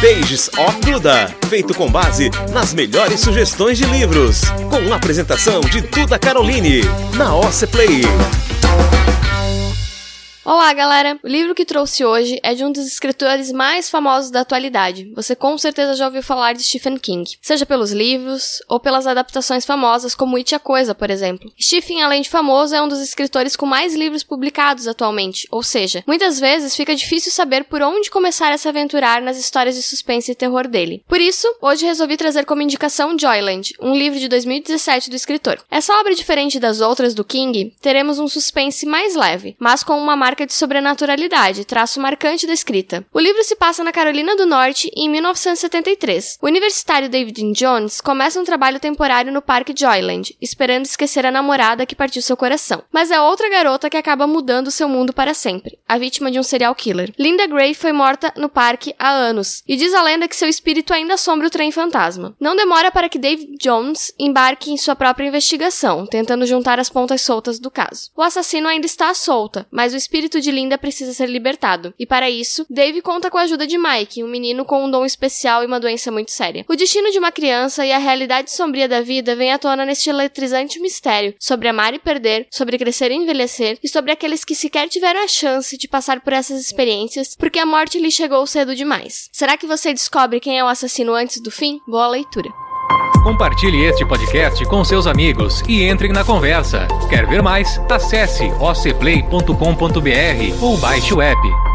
Pages of Duda, feito com base nas melhores sugestões de livros. Com a apresentação de Duda Caroline, na OC Play. Olá, galera! O livro que trouxe hoje é de um dos escritores mais famosos da atualidade. Você com certeza já ouviu falar de Stephen King, seja pelos livros ou pelas adaptações famosas como It a Coisa, por exemplo. Stephen, além de famoso, é um dos escritores com mais livros publicados atualmente, ou seja, muitas vezes fica difícil saber por onde começar a se aventurar nas histórias de suspense e terror dele. Por isso, hoje resolvi trazer como indicação Joyland, um livro de 2017 do escritor. Essa obra diferente das outras do King, teremos um suspense mais leve, mas com uma marca de sobrenaturalidade, traço marcante da escrita. O livro se passa na Carolina do Norte em 1973. O universitário David Jones começa um trabalho temporário no Parque Joyland, esperando esquecer a namorada que partiu seu coração. Mas é outra garota que acaba mudando seu mundo para sempre, a vítima de um serial killer. Linda Gray foi morta no parque há anos, e diz a lenda que seu espírito ainda assombra o trem fantasma. Não demora para que David Jones embarque em sua própria investigação, tentando juntar as pontas soltas do caso. O assassino ainda está à solta, mas o espírito de Linda precisa ser libertado. E para isso, Dave conta com a ajuda de Mike, um menino com um dom especial e uma doença muito séria. O destino de uma criança e a realidade sombria da vida vem à tona neste eletrizante mistério sobre amar e perder, sobre crescer e envelhecer e sobre aqueles que sequer tiveram a chance de passar por essas experiências porque a morte lhe chegou cedo demais. Será que você descobre quem é o assassino antes do fim? Boa leitura. Compartilhe este podcast com seus amigos e entre na conversa. Quer ver mais? Acesse ocplay.com.br ou baixe o app.